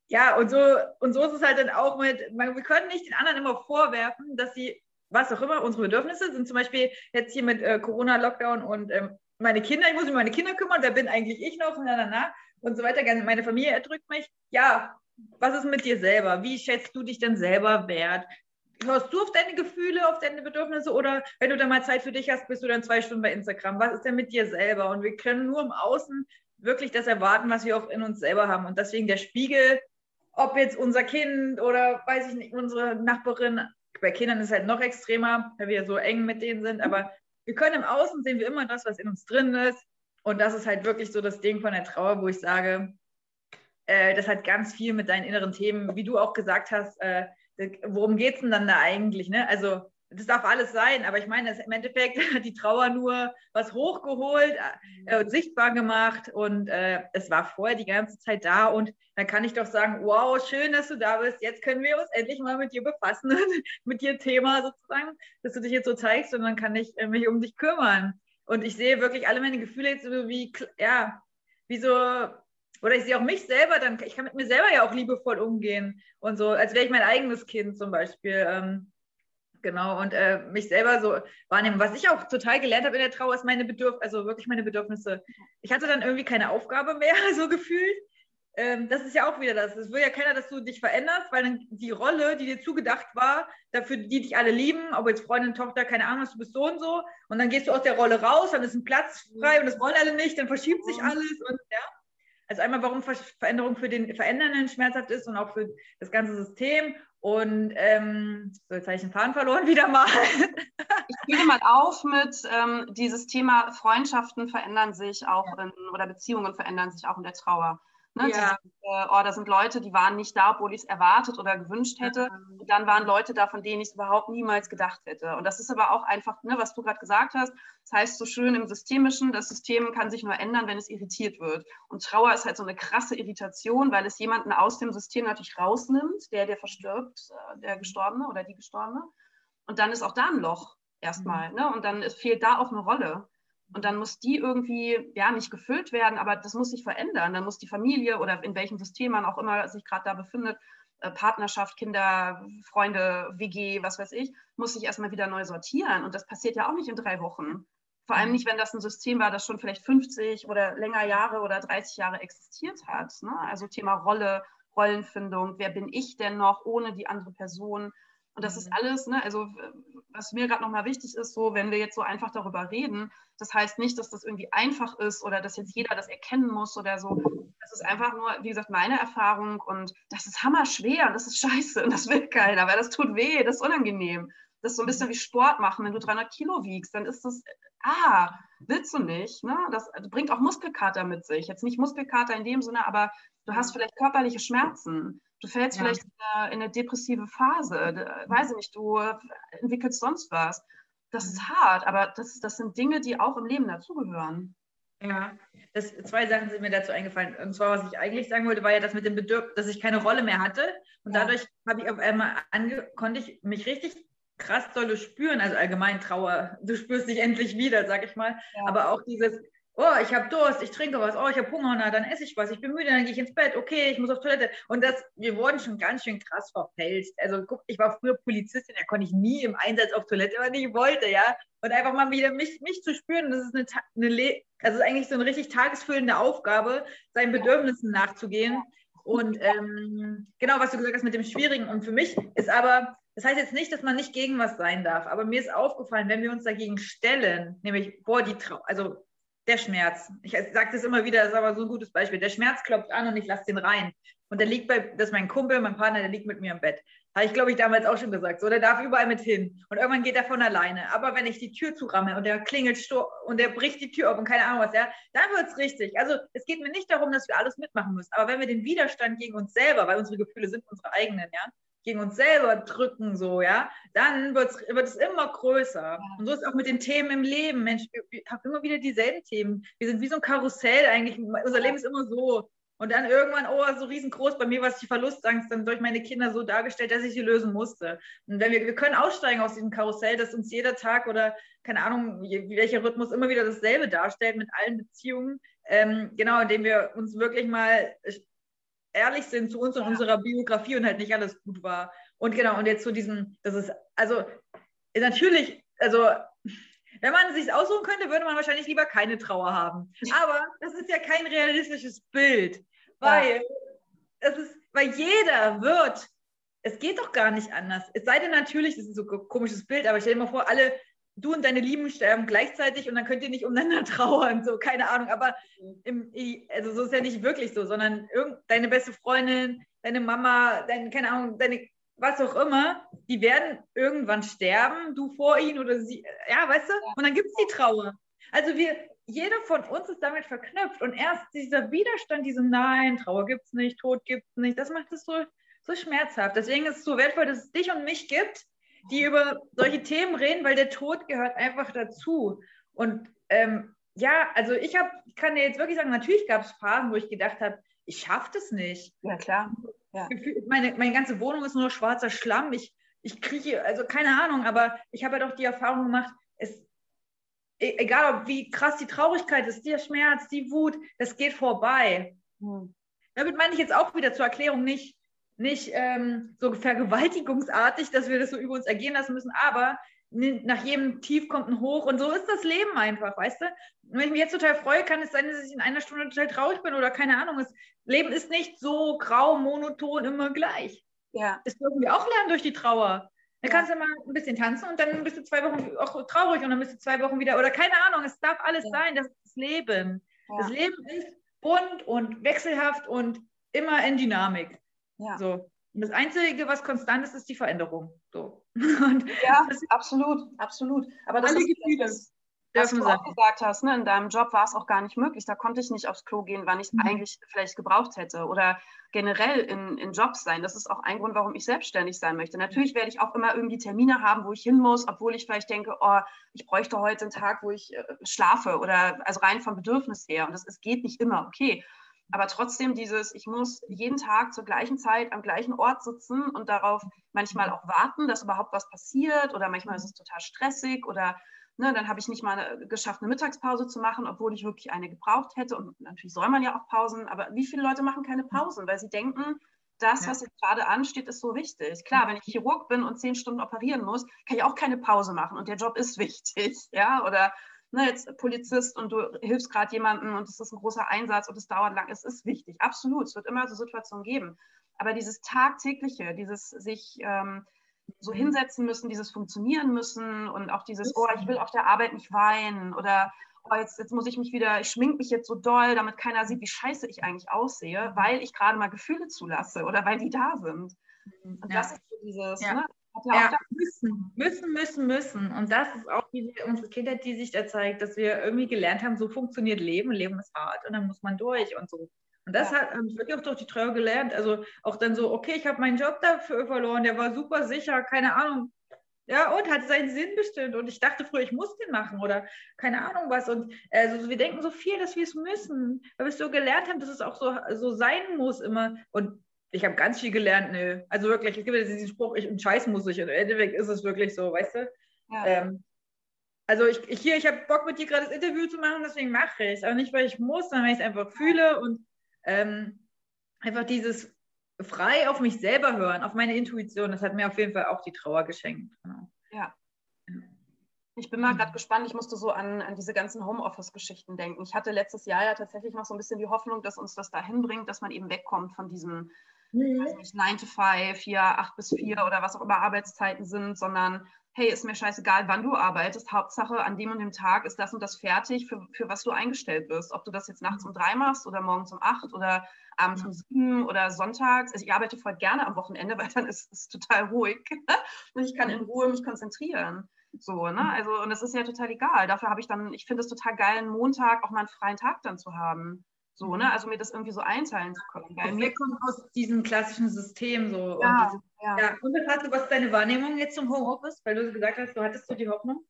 Speaker 3: ja, und so, und so ist es halt dann auch mit, wir können nicht den anderen immer vorwerfen, dass sie, was auch immer, unsere Bedürfnisse sind zum Beispiel jetzt hier mit äh, Corona-Lockdown und ähm, meine Kinder, ich muss mich um meine Kinder kümmern, wer bin eigentlich ich noch, und, na, na, na, und so weiter, meine Familie erdrückt mich. Ja, was ist mit dir selber? Wie schätzt du dich denn selber wert? hörst du auf deine Gefühle, auf deine Bedürfnisse oder wenn du da mal Zeit für dich hast, bist du dann zwei Stunden bei Instagram? Was ist denn mit dir selber? Und wir können nur im Außen wirklich das erwarten, was wir auch in uns selber haben. Und deswegen der Spiegel, ob jetzt unser Kind oder weiß ich nicht, unsere Nachbarin, bei Kindern ist es halt noch extremer, weil wir so eng mit denen sind, aber wir können im Außen sehen wir immer das, was in uns drin ist. Und das ist halt wirklich so das Ding von der Trauer, wo ich sage, äh, das hat ganz viel mit deinen inneren Themen, wie du auch gesagt hast, äh, worum geht es denn dann da eigentlich? Ne? Also das darf alles sein, aber ich meine, im Endeffekt hat die Trauer nur was hochgeholt äh, und sichtbar gemacht und äh, es war vorher die ganze Zeit da und dann kann ich doch sagen, wow, schön, dass du da bist, jetzt können wir uns endlich mal mit dir befassen mit dir Thema sozusagen, dass du dich jetzt so zeigst und dann kann ich äh, mich um dich kümmern und ich sehe wirklich alle meine Gefühle jetzt so wie, ja, wie so oder ich sehe auch mich selber, dann ich kann mit mir selber ja auch liebevoll umgehen und so, als wäre ich mein eigenes Kind zum Beispiel. Ähm, genau, und äh, mich selber so wahrnehmen. Was ich auch total gelernt habe in der Trauer, ist meine Bedürfnisse, also wirklich meine Bedürfnisse. Ich hatte dann irgendwie keine Aufgabe mehr, so gefühlt. Ähm, das ist ja auch wieder das. Es will ja keiner, dass du dich veränderst, weil dann die Rolle, die dir zugedacht war, dafür, die dich alle lieben, ob jetzt Freundin, Tochter, keine Ahnung, du bist so und so, und dann gehst du aus der Rolle raus, dann ist ein Platz frei und das wollen alle nicht, dann verschiebt sich mhm. alles und ja. Also einmal, warum Veränderung für den Verändernden schmerzhaft ist und auch für das ganze System. Und ähm, so, jetzt habe ich den Faden verloren wieder mal.
Speaker 2: ich spiele mal auf mit ähm, dieses Thema Freundschaften verändern sich auch in, oder Beziehungen verändern sich auch in der Trauer. Ne? Ja. Dieses, äh, oh, da sind Leute, die waren nicht da, obwohl ich es erwartet oder gewünscht hätte. Und dann waren Leute da, von denen ich es überhaupt niemals gedacht hätte. Und das ist aber auch einfach, ne, was du gerade gesagt hast. Das heißt so schön im Systemischen, das System kann sich nur ändern, wenn es irritiert wird. Und Trauer ist halt so eine krasse Irritation, weil es jemanden aus dem System natürlich rausnimmt, der, der verstirbt, äh, der Gestorbene oder die Gestorbene. Und dann ist auch da ein Loch erstmal. Mhm. Ne? Und dann fehlt da auch eine Rolle. Und dann muss die irgendwie, ja, nicht gefüllt werden, aber das muss sich verändern. Dann muss die Familie oder in welchem System man auch immer sich gerade da befindet, äh, Partnerschaft, Kinder, Freunde, WG, was weiß ich, muss sich erstmal wieder neu sortieren. Und das passiert ja auch nicht in drei Wochen. Vor allem mhm. nicht, wenn das ein System war, das schon vielleicht 50 oder länger Jahre oder 30 Jahre existiert hat. Ne? Also Thema Rolle, Rollenfindung, wer bin ich denn noch ohne die andere Person? Und das ist mhm. alles, ne, also was mir gerade nochmal wichtig ist, so wenn wir jetzt so einfach darüber reden, das heißt nicht, dass das irgendwie einfach ist oder dass jetzt jeder das erkennen muss oder so. Das ist einfach nur, wie gesagt, meine Erfahrung und das ist hammer schwer und das ist scheiße und das will keiner, weil das tut weh, das ist unangenehm. Das ist so ein bisschen wie Sport machen. Wenn du 300 Kilo wiegst, dann ist das, ah, willst du nicht. Ne? Das bringt auch Muskelkater mit sich. Jetzt nicht Muskelkater in dem Sinne, aber du hast vielleicht körperliche Schmerzen. Du fällst ja. vielleicht in eine, in eine, depressive Phase, weiß ich nicht, du entwickelst sonst was. Das ist mhm. hart, aber das, das sind Dinge, die auch im Leben dazugehören.
Speaker 3: Ja, das, zwei Sachen sind mir dazu eingefallen. Und zwar, was ich eigentlich sagen wollte, war ja das mit dem Bedürfnis, dass ich keine Rolle mehr hatte. Und ja. dadurch habe ich auf einmal konnte ich mich richtig krass dolle spüren, also allgemein Trauer, du spürst dich endlich wieder, sag ich mal, ja. aber auch dieses, oh, ich habe Durst, ich trinke was, oh, ich habe Hunger, na, dann esse ich was, ich bin müde, dann gehe ich ins Bett, okay, ich muss auf Toilette. Und das, wir wurden schon ganz schön krass verfälscht. Also guck, ich war früher Polizistin, da konnte ich nie im Einsatz auf Toilette, wenn ich wollte, ja. Und einfach mal wieder mich, mich zu spüren, das ist eine, eine also eigentlich so eine richtig tagesfüllende Aufgabe, seinen Bedürfnissen nachzugehen. Und ähm, genau, was du gesagt hast mit dem Schwierigen. Und für mich ist aber, das heißt jetzt nicht, dass man nicht gegen was sein darf, aber mir ist aufgefallen, wenn wir uns dagegen stellen, nämlich, boah, die Trau also der Schmerz. Ich sage das immer wieder, das ist aber so ein gutes Beispiel. Der Schmerz klopft an und ich lasse den rein. Und der liegt bei, das ist mein Kumpel, mein Partner, der liegt mit mir im Bett. Habe ich, glaube ich, damals auch schon gesagt. So, der darf überall mit hin. Und irgendwann geht er von alleine. Aber wenn ich die Tür zuramme und der klingelt und der bricht die Tür auf und keine Ahnung was, ja, dann wird es richtig. Also es geht mir nicht darum, dass wir alles mitmachen müssen. Aber wenn wir den Widerstand gegen uns selber, weil unsere Gefühle sind unsere eigenen, ja, gegen uns selber drücken, so, ja, dann wird's, wird es immer größer. Und so ist es auch mit den Themen im Leben. Mensch, wir haben immer wieder dieselben Themen. Wir sind wie so ein Karussell eigentlich. Unser Leben ist immer so. Und dann irgendwann, oh, so riesengroß, bei mir war es die Verlustangst dann durch meine Kinder so dargestellt, dass ich sie lösen musste. Und wenn wir, wir können aussteigen aus diesem Karussell, dass uns jeder Tag oder keine Ahnung, welcher Rhythmus immer wieder dasselbe darstellt mit allen Beziehungen. Ähm, genau, indem wir uns wirklich mal ehrlich sind zu uns und ja. unserer Biografie und halt nicht alles gut war. Und genau, und jetzt zu diesem, das ist, also natürlich, also wenn man sich aussuchen könnte, würde man wahrscheinlich lieber keine Trauer haben. Aber das ist ja kein realistisches Bild, weil ja. es ist, weil jeder wird, es geht doch gar nicht anders. Es sei denn natürlich, das ist so ein komisches Bild, aber stell dir mal vor, alle du und deine Lieben sterben gleichzeitig und dann könnt ihr nicht umeinander trauern, so, keine Ahnung. Aber im, also so ist ja nicht wirklich so, sondern deine beste Freundin, deine Mama, deine, keine Ahnung, deine, was auch immer, die werden irgendwann sterben, du vor ihnen oder sie, ja, weißt du? Und dann gibt es die Trauer. Also wir, jeder von uns ist damit verknüpft und erst dieser Widerstand, diesem Nein, Trauer gibt es nicht, Tod gibt es nicht, das macht es so, so schmerzhaft. Deswegen ist es so wertvoll, dass es dich und mich gibt, die über solche Themen reden, weil der Tod gehört einfach dazu. Und ähm, ja, also ich habe, kann dir jetzt wirklich sagen, natürlich gab es Phasen, wo ich gedacht habe, ich schaffe das nicht.
Speaker 2: Ja, klar. Ja.
Speaker 3: Meine, meine ganze Wohnung ist nur schwarzer Schlamm. Ich, ich kriege, also keine Ahnung, aber ich habe ja doch die Erfahrung gemacht, es, e, egal ob wie krass die Traurigkeit ist, der Schmerz, die Wut, das geht vorbei. Hm. Damit meine ich jetzt auch wieder zur Erklärung nicht, nicht ähm, so vergewaltigungsartig, dass wir das so über uns ergehen lassen müssen, aber nach jedem Tief kommt ein Hoch und so ist das Leben einfach, weißt du? wenn ich mich jetzt total freue, kann es sein, dass ich in einer Stunde total traurig bin oder keine Ahnung. Das Leben ist nicht so grau, monoton, immer gleich. Ja. Das dürfen wir auch lernen durch die Trauer. Dann kannst du mal ein bisschen tanzen und dann bist du zwei Wochen auch traurig und dann bist du zwei Wochen wieder, oder keine Ahnung, es darf alles ja. sein, das ist das Leben. Ja. Das Leben ist bunt und wechselhaft und immer in Dynamik. Ja. So. Und das Einzige, was konstant ist, ist die Veränderung. So.
Speaker 2: Und ja, absolut, absolut. Aber das ist Gefühle. Das, was du auch gesagt hast, ne, in deinem Job war es auch gar nicht möglich. Da konnte ich nicht aufs Klo gehen, wann ich es mhm. eigentlich vielleicht gebraucht hätte. Oder generell in, in Jobs sein. Das ist auch ein Grund, warum ich selbstständig sein möchte. Natürlich werde ich auch immer irgendwie Termine haben, wo ich hin muss, obwohl ich vielleicht denke, oh, ich bräuchte heute einen Tag, wo ich äh, schlafe oder also rein vom Bedürfnis her. Und das, es geht nicht immer, okay. Aber trotzdem dieses, ich muss jeden Tag zur gleichen Zeit am gleichen Ort sitzen und darauf manchmal auch warten, dass überhaupt was passiert oder manchmal ist es total stressig oder ne, dann habe ich nicht mal geschafft, eine Mittagspause zu machen, obwohl ich wirklich eine gebraucht hätte. Und natürlich soll man ja auch Pausen, aber wie viele Leute machen keine Pausen, weil sie denken, das, ja. was jetzt gerade ansteht, ist so wichtig. Klar, wenn ich Chirurg bin und zehn Stunden operieren muss, kann ich auch keine Pause machen und der Job ist wichtig, ja, oder ne, jetzt Polizist und du hilfst gerade jemandem und es ist ein großer Einsatz und es dauert lang, es ist wichtig, absolut, es wird immer so Situationen geben. Aber dieses tagtägliche, dieses sich ähm, so mhm. hinsetzen müssen, dieses funktionieren müssen und auch dieses, oh, ich will auf der Arbeit nicht weinen oder oh, jetzt, jetzt muss ich mich wieder, ich schmink mich jetzt so doll, damit keiner sieht, wie scheiße ich eigentlich aussehe, weil ich gerade mal Gefühle zulasse oder weil die da sind.
Speaker 3: Mhm. Und ja. das ist so dieses, ja. ne? Ja, müssen, müssen, müssen, müssen. Und das ist auch die, unsere Kindheit, die sich da zeigt, dass wir irgendwie gelernt haben, so funktioniert Leben. Leben ist hart und dann muss man durch und so. Und das ja. ich wirklich auch durch die Trauer gelernt. Also auch dann so, okay, ich habe meinen Job dafür verloren, der war super sicher, keine Ahnung. Ja, und hat seinen Sinn bestimmt. Und ich dachte früher, ich muss den machen oder keine Ahnung was. Und also wir denken so viel, dass wir es müssen, weil wir es so gelernt haben, dass es auch so, so sein muss immer. Und ich habe ganz viel gelernt, nö. Also wirklich, es gibt ja diesen Spruch, ich scheiß muss ich. Und im Endeffekt ist es wirklich so, weißt du? Ja. Ähm, also ich, ich hier, ich habe Bock mit dir gerade das Interview zu machen, deswegen mache ich es. Aber nicht, weil ich muss, sondern weil ich es einfach fühle und ähm, einfach dieses frei auf mich selber hören, auf meine Intuition, das hat mir auf jeden Fall auch die Trauer geschenkt. Genau.
Speaker 2: Ja. Ich bin mal gerade gespannt, ich musste so an, an diese ganzen Homeoffice-Geschichten denken. Ich hatte letztes Jahr ja tatsächlich noch so ein bisschen die Hoffnung, dass uns das dahin bringt, dass man eben wegkommt von diesem mhm. nicht, 9 to 5, 4, 8 bis 4 oder was auch immer Arbeitszeiten sind, sondern hey, ist mir scheißegal, wann du arbeitest. Hauptsache, an dem und dem Tag ist das und das fertig, für, für was du eingestellt wirst. Ob du das jetzt nachts um drei machst oder morgens um acht oder abends um sieben oder sonntags. Also ich arbeite voll gerne am Wochenende, weil dann ist es total ruhig und ich kann in Ruhe mich konzentrieren. So, ne? Also, und das ist ja total egal. Dafür habe ich dann, ich finde es total geil, einen Montag auch mal einen freien Tag dann zu haben. So, ne? Also mir das irgendwie so einteilen zu können.
Speaker 3: Weil mir kommt aus diesem klassischen System so. Ja, und, ja. ja. und was, hast du, was ist deine Wahrnehmung jetzt zum Homeoffice? Weil du gesagt hast, du hattest so die Hoffnung?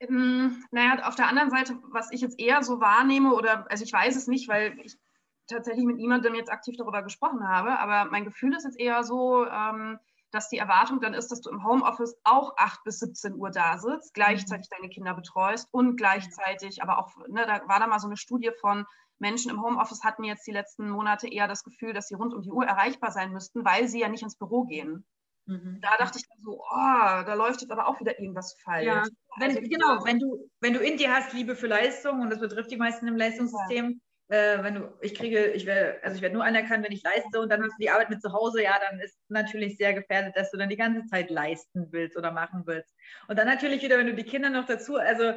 Speaker 2: Ähm, naja, auf der anderen Seite, was ich jetzt eher so wahrnehme, oder also ich weiß es nicht, weil ich tatsächlich mit niemandem jetzt aktiv darüber gesprochen habe, aber mein Gefühl ist jetzt eher so, ähm, dass die Erwartung dann ist, dass du im Homeoffice auch 8 bis 17 Uhr da sitzt, gleichzeitig deine Kinder betreust und gleichzeitig, aber auch, ne, da war da mal so eine Studie von Menschen im Homeoffice hatten jetzt die letzten Monate eher das Gefühl, dass sie rund um die Uhr erreichbar sein müssten, weil sie ja nicht ins Büro gehen. Mhm. Da dachte ich dann so, oh, da läuft jetzt aber auch wieder irgendwas falsch. Ja,
Speaker 3: wenn, also, genau, wenn du, wenn du in dir hast Liebe für Leistung, und das betrifft die meisten im Leistungssystem, ja äh, wenn du, ich kriege, ich werde, also ich werde nur anerkannt, wenn ich leiste und dann hast du die Arbeit mit zu Hause, ja, dann ist natürlich sehr gefährdet, dass du dann die ganze Zeit leisten willst oder machen willst. Und dann natürlich wieder, wenn du die Kinder noch dazu, also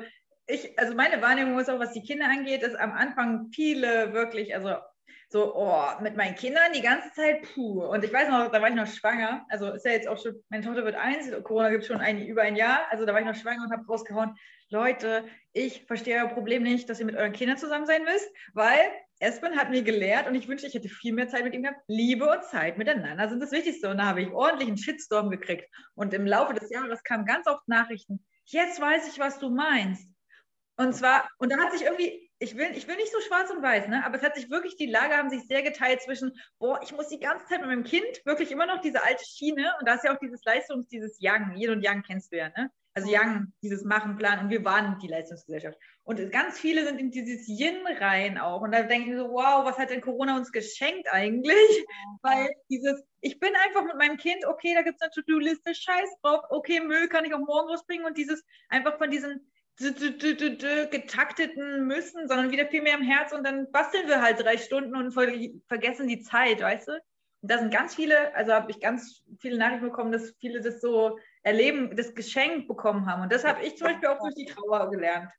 Speaker 3: ich, also meine Wahrnehmung ist auch, was die Kinder angeht, ist am Anfang viele wirklich, also so, oh, mit meinen Kindern die ganze Zeit, puh. Und ich weiß noch, da war ich noch schwanger. Also ist ja jetzt auch schon, meine Tochter wird eins, Corona gibt es schon ein, über ein Jahr. Also da war ich noch schwanger und habe rausgehauen, Leute, ich verstehe euer Problem nicht, dass ihr mit euren Kindern zusammen sein müsst, weil Espen hat mir gelehrt und ich wünschte, ich hätte viel mehr Zeit mit ihm gehabt. Liebe und Zeit miteinander sind das Wichtigste. Und da habe ich ordentlich einen Shitstorm gekriegt. Und im Laufe des Jahres kamen ganz oft Nachrichten. Jetzt weiß ich, was du meinst. Und zwar, und da hat sich irgendwie, ich will, ich will nicht so schwarz und weiß, ne? aber es hat sich wirklich, die Lager haben sich sehr geteilt zwischen, boah, ich muss die ganze Zeit mit meinem Kind wirklich immer noch diese alte Schiene und da ist ja auch dieses Leistungs-, dieses Yang, Yin und Yang kennst du ja, ne? Also Yang, dieses Machen, Planen und wir waren die Leistungsgesellschaft. Und ganz viele sind in dieses Yin rein auch. Und da denke ich so, wow, was hat denn Corona uns geschenkt eigentlich? Weil dieses, ich bin einfach mit meinem Kind, okay, da gibt es eine To-Do-Liste, scheiß drauf, okay, Müll kann ich auch morgen rausbringen und dieses einfach von diesem getakteten müssen, sondern wieder viel mehr im Herz und dann basteln wir halt drei Stunden und vergessen die Zeit, weißt du? Und da sind ganz viele, also habe ich ganz viele Nachrichten bekommen, dass viele das so erleben, das Geschenk bekommen haben. Und das habe ich zum Beispiel auch durch die Trauer gelernt.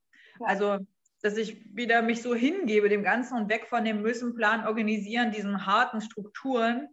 Speaker 3: Also, dass ich wieder mich so hingebe dem Ganzen und weg von dem Müssen, Plan, Organisieren, diesen harten Strukturen.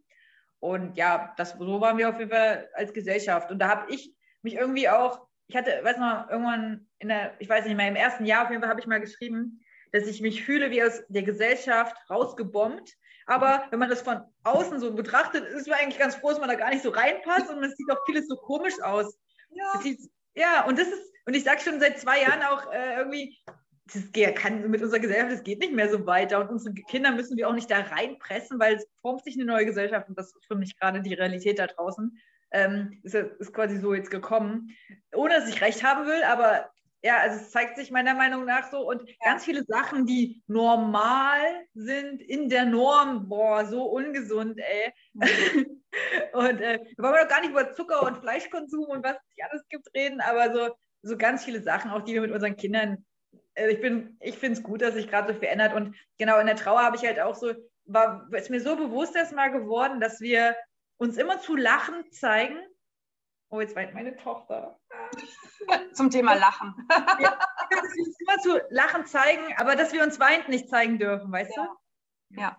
Speaker 3: Und ja, das, so waren wir auf jeden Fall als Gesellschaft. Und da habe ich mich irgendwie auch, ich hatte, weiß noch, irgendwann in der, ich weiß nicht mehr, im ersten Jahr auf jeden Fall habe ich mal geschrieben, dass ich mich fühle wie aus der Gesellschaft rausgebombt. Aber wenn man das von außen so betrachtet, ist man eigentlich ganz froh, dass man da gar nicht so reinpasst und es sieht auch vieles so komisch aus. Ja, sieht, ja und das ist, und ich sage schon seit zwei Jahren auch äh, irgendwie, das kann mit unserer Gesellschaft, das geht nicht mehr so weiter. Und unsere Kinder müssen wir auch nicht da reinpressen, weil es formt sich eine neue Gesellschaft und das ist für mich gerade die Realität da draußen. Ähm, ist, ist quasi so jetzt gekommen. Ohne dass ich recht haben will, aber ja, also es zeigt sich meiner Meinung nach so und ganz viele Sachen, die normal sind in der Norm, boah, so ungesund, ey. Mhm. und äh, wir wollen doch gar nicht über Zucker und Fleischkonsum und was es alles gibt reden, aber so, so ganz viele Sachen, auch die wir mit unseren Kindern, äh, ich bin, ich finde es gut, dass sich gerade so verändert und genau in der Trauer habe ich halt auch so, war, ist mir so bewusst erstmal geworden, dass wir uns immer zu lachen zeigen. Oh, jetzt weint meine Tochter.
Speaker 2: Zum Thema Lachen.
Speaker 3: ja, dass wir uns immer zu Lachen zeigen, aber dass wir uns weinend nicht zeigen dürfen, weißt
Speaker 2: ja. du? Ja.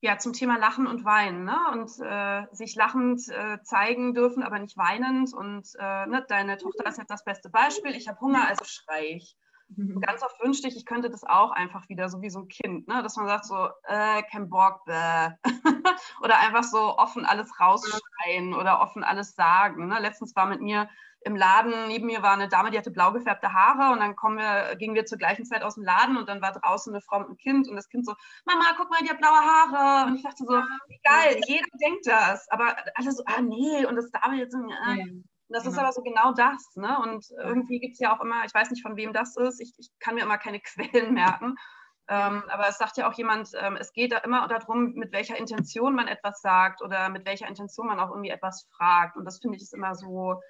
Speaker 2: Ja, zum Thema Lachen und Weinen. Ne? Und äh, sich lachend äh, zeigen dürfen, aber nicht weinend. Und äh, ne, deine Tochter ist jetzt das beste Beispiel. Ich habe Hunger, also schrei ich. Mhm. Ganz oft wünschte ich, ich könnte das auch einfach wieder, so wie so ein Kind, ne? dass man sagt so, äh, kein Bock, bäh. oder einfach so offen alles rausschreien oder offen alles sagen. Ne? Letztens war mit mir im Laden, neben mir war eine Dame, die hatte blau gefärbte Haare und dann kommen wir, gingen wir zur gleichen Zeit aus dem Laden und dann war draußen eine Frau mit einem Kind und das Kind so, Mama, guck mal, die hat blaue Haare. Und ich dachte so, geil, jeder denkt das. Aber alle so, ah nee, und das darf jetzt. Äh. Das ist aber so genau das. Ne? Und irgendwie gibt es ja auch immer, ich weiß nicht, von wem das ist, ich, ich kann mir immer keine Quellen merken. Ähm, aber es sagt ja auch jemand, ähm, es geht da immer darum, mit welcher Intention man etwas sagt oder mit welcher Intention man auch irgendwie etwas fragt. Und das finde ich ist immer so,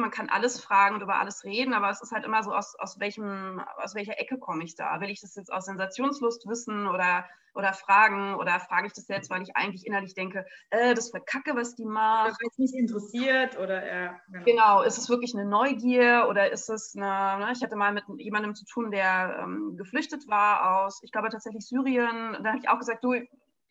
Speaker 2: man kann alles fragen und über alles reden, aber es ist halt immer so, aus, aus, welchem, aus welcher Ecke komme ich da? Will ich das jetzt aus Sensationslust wissen oder, oder fragen oder frage ich das jetzt, weil ich eigentlich innerlich denke, äh, das verkacke, was die macht. Weil
Speaker 3: es mich interessiert oder ja.
Speaker 2: Genau. genau. ist es wirklich eine Neugier oder ist es eine, ne, ich hatte mal mit jemandem zu tun, der ähm, geflüchtet war aus, ich glaube tatsächlich Syrien, da habe ich auch gesagt, du,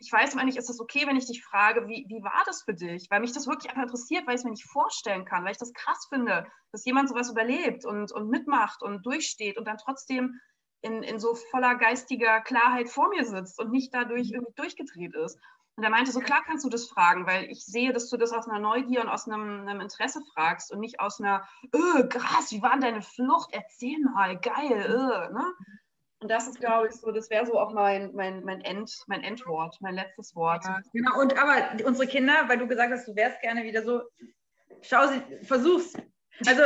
Speaker 2: ich weiß immer nicht, ist es okay, wenn ich dich frage, wie, wie war das für dich? Weil mich das wirklich einfach interessiert, weil ich es mir nicht vorstellen kann, weil ich das krass finde, dass jemand sowas überlebt und, und mitmacht und durchsteht und dann trotzdem in, in so voller geistiger Klarheit vor mir sitzt und nicht dadurch mhm. irgendwie durchgedreht ist. Und er meinte so, klar kannst du das fragen, weil ich sehe, dass du das aus einer Neugier und aus einem, einem Interesse fragst und nicht aus einer, öh, krass, wie war denn deine Flucht? Erzähl mal, geil, öh, ne? Und das ist, glaube ich, so, das wäre so auch mein, mein, mein, End, mein Endwort, mein letztes Wort. Ja,
Speaker 3: genau, und aber unsere Kinder, weil du gesagt hast, du wärst gerne wieder so, schau sie, versuch's. Also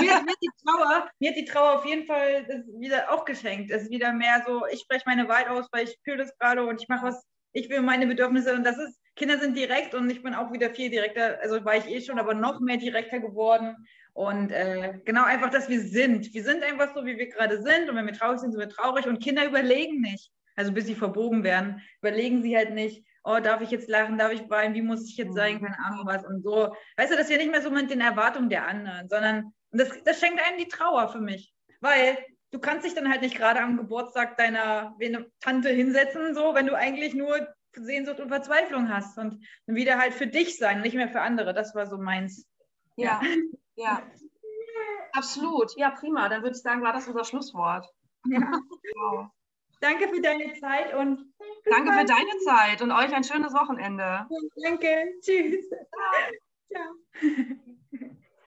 Speaker 3: mir, mir, die Trauer, mir hat die Trauer auf jeden Fall wieder auch geschenkt. Es ist wieder mehr so, ich spreche meine Wahrheit aus, weil ich fühle das gerade und ich mache was, ich will meine Bedürfnisse und das ist, Kinder sind direkt und ich bin auch wieder viel direkter, also war ich eh schon, aber noch mehr direkter geworden. Und äh, genau einfach, dass wir sind. Wir sind einfach so, wie wir gerade sind. Und wenn wir traurig sind, sind wir traurig. Und Kinder überlegen nicht. Also bis sie verbogen werden, überlegen sie halt nicht, oh, darf ich jetzt lachen, darf ich weinen, wie muss ich jetzt sein, keine Ahnung was und so. Weißt du, dass wir nicht mehr so mit den Erwartungen der anderen, sondern das, das schenkt einem die Trauer für mich. Weil du kannst dich dann halt nicht gerade am Geburtstag deiner Tante hinsetzen, so, wenn du eigentlich nur Sehnsucht und Verzweiflung hast und wieder halt für dich sein, nicht mehr für andere. Das war so meins.
Speaker 2: Ja. ja. Absolut. Ja, prima. Dann würde ich sagen, war das unser Schlusswort. Ja.
Speaker 3: Wow. Danke für deine Zeit und.
Speaker 2: Danke für deine Zeit und euch ein schönes Wochenende.
Speaker 3: Danke. Tschüss. Ciao. Ciao.